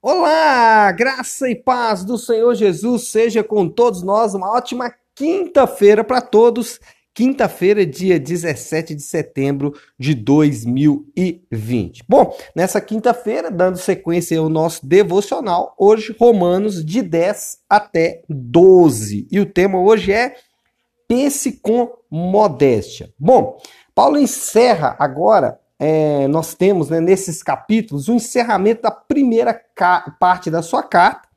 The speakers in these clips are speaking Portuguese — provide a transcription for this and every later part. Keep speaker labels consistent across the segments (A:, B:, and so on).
A: Olá, graça e paz do Senhor Jesus seja com todos nós. Uma ótima quinta-feira para todos. Quinta-feira, dia 17 de setembro de 2020. Bom, nessa quinta-feira, dando sequência ao nosso devocional, hoje Romanos de 10 até 12. E o tema hoje é Pense com modéstia. Bom, Paulo encerra agora é, nós temos né, nesses capítulos o encerramento da primeira parte da sua carta,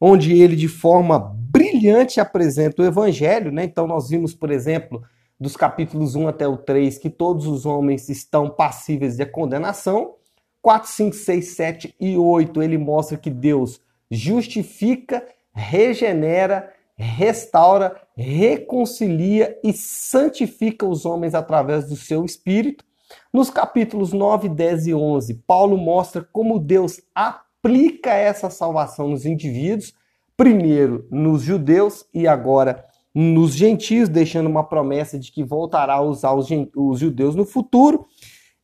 A: onde ele de forma brilhante apresenta o evangelho. Né? Então, nós vimos, por exemplo, dos capítulos 1 até o 3, que todos os homens estão passíveis de condenação. 4, 5, 6, 7 e 8, ele mostra que Deus justifica, regenera, restaura, reconcilia e santifica os homens através do seu espírito. Nos capítulos 9, 10 e 11, Paulo mostra como Deus aplica essa salvação nos indivíduos, primeiro nos judeus e agora nos gentios, deixando uma promessa de que voltará a usar os, os judeus no futuro.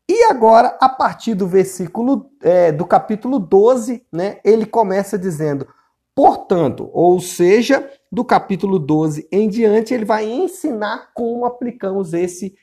A: E agora, a partir do versículo é, do capítulo 12, né, ele começa dizendo: portanto, ou seja, do capítulo 12 em diante, ele vai ensinar como aplicamos esse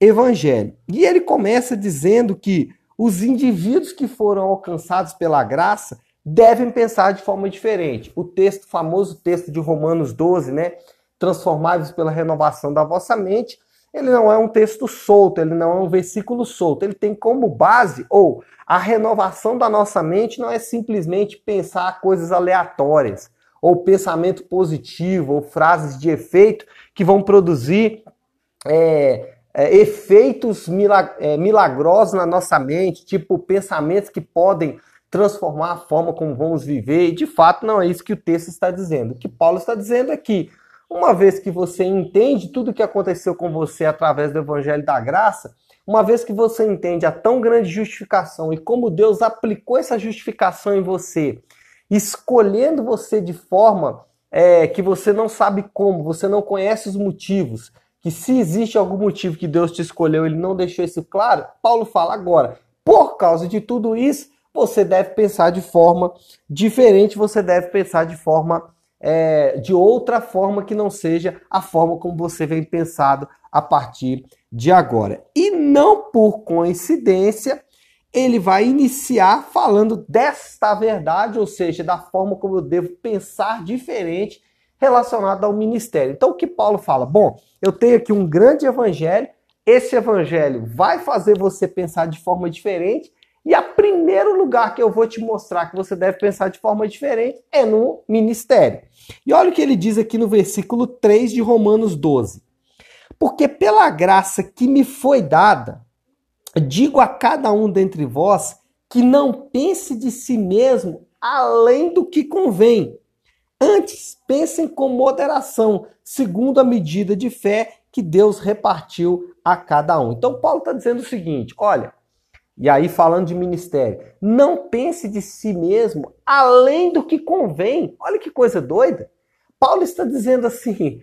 A: evangelho. E ele começa dizendo que os indivíduos que foram alcançados pela graça devem pensar de forma diferente. O texto, famoso texto de Romanos 12, né? Transformados pela renovação da vossa mente, ele não é um texto solto, ele não é um versículo solto, ele tem como base, ou a renovação da nossa mente não é simplesmente pensar coisas aleatórias, ou pensamento positivo, ou frases de efeito que vão produzir é, é, efeitos milag é, milagrosos na nossa mente, tipo pensamentos que podem transformar a forma como vamos viver, e de fato não é isso que o texto está dizendo. O que Paulo está dizendo é que, uma vez que você entende tudo o que aconteceu com você através do Evangelho da Graça, uma vez que você entende a tão grande justificação e como Deus aplicou essa justificação em você, escolhendo você de forma é, que você não sabe como, você não conhece os motivos, que se existe algum motivo que Deus te escolheu, ele não deixou isso claro, Paulo fala agora. Por causa de tudo isso, você deve pensar de forma diferente, você deve pensar de forma é, de outra forma que não seja a forma como você vem pensado a partir de agora. E não por coincidência, ele vai iniciar falando desta verdade, ou seja, da forma como eu devo pensar diferente relacionado ao ministério. Então, o que Paulo fala? Bom, eu tenho aqui um grande evangelho, esse evangelho vai fazer você pensar de forma diferente, e a primeiro lugar que eu vou te mostrar que você deve pensar de forma diferente é no ministério. E olha o que ele diz aqui no versículo 3 de Romanos 12. Porque pela graça que me foi dada, digo a cada um dentre vós que não pense de si mesmo além do que convém, Antes, pensem com moderação, segundo a medida de fé que Deus repartiu a cada um. Então, Paulo está dizendo o seguinte: olha, e aí falando de ministério, não pense de si mesmo além do que convém. Olha que coisa doida. Paulo está dizendo assim: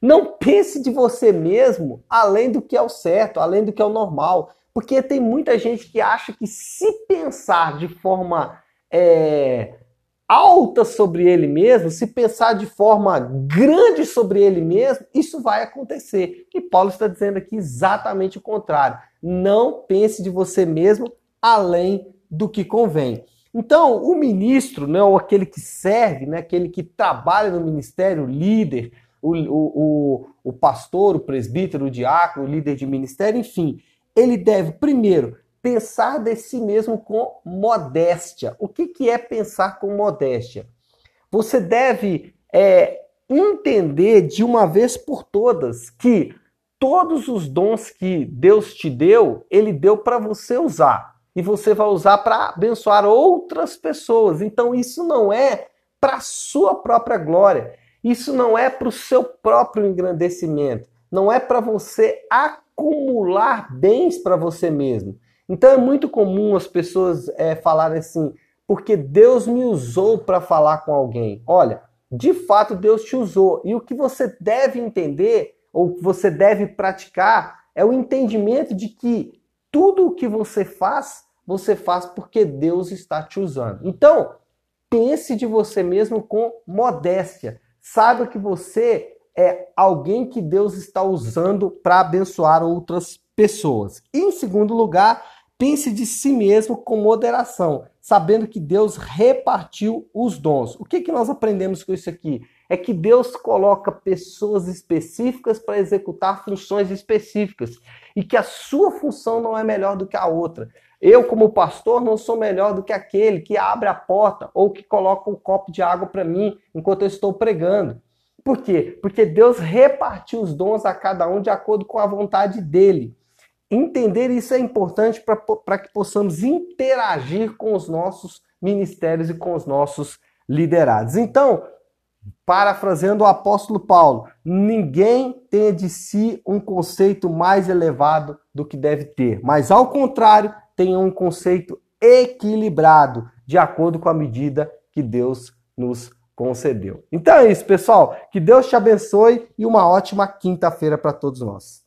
A: não pense de você mesmo além do que é o certo, além do que é o normal. Porque tem muita gente que acha que se pensar de forma é, alta sobre ele mesmo, se pensar de forma grande sobre ele mesmo, isso vai acontecer. E Paulo está dizendo aqui exatamente o contrário. Não pense de você mesmo além do que convém. Então, o ministro, né, ou aquele que serve, né, aquele que trabalha no ministério, o líder, o, o, o, pastor, o presbítero, o diácono, o líder de ministério, enfim, ele deve, primeiro, pensar de si mesmo com modéstia. O que, que é pensar com modéstia? Você deve é, entender de uma vez por todas que todos os dons que Deus te deu, Ele deu para você usar. E você vai usar para abençoar outras pessoas. Então isso não é para sua própria glória. Isso não é para o seu próprio engrandecimento. Não é para você acumular bens para você mesmo. Então é muito comum as pessoas é, falarem assim, porque Deus me usou para falar com alguém. Olha, de fato Deus te usou. E o que você deve entender, ou que você deve praticar, é o entendimento de que tudo o que você faz, você faz porque Deus está te usando. Então, pense de você mesmo com modéstia. Saiba que você é alguém que Deus está usando para abençoar outras pessoas. E, em segundo lugar, pense de si mesmo com moderação, sabendo que Deus repartiu os dons. O que, que nós aprendemos com isso aqui? É que Deus coloca pessoas específicas para executar funções específicas e que a sua função não é melhor do que a outra. Eu, como pastor, não sou melhor do que aquele que abre a porta ou que coloca um copo de água para mim enquanto eu estou pregando. Por quê? Porque Deus repartiu os dons a cada um de acordo com a vontade dele. Entender isso é importante para que possamos interagir com os nossos ministérios e com os nossos liderados. Então, parafraseando o apóstolo Paulo, ninguém tem de si um conceito mais elevado do que deve ter, mas ao contrário, tenha um conceito equilibrado, de acordo com a medida que Deus nos concedeu. Então é isso, pessoal. Que Deus te abençoe e uma ótima quinta-feira para todos nós.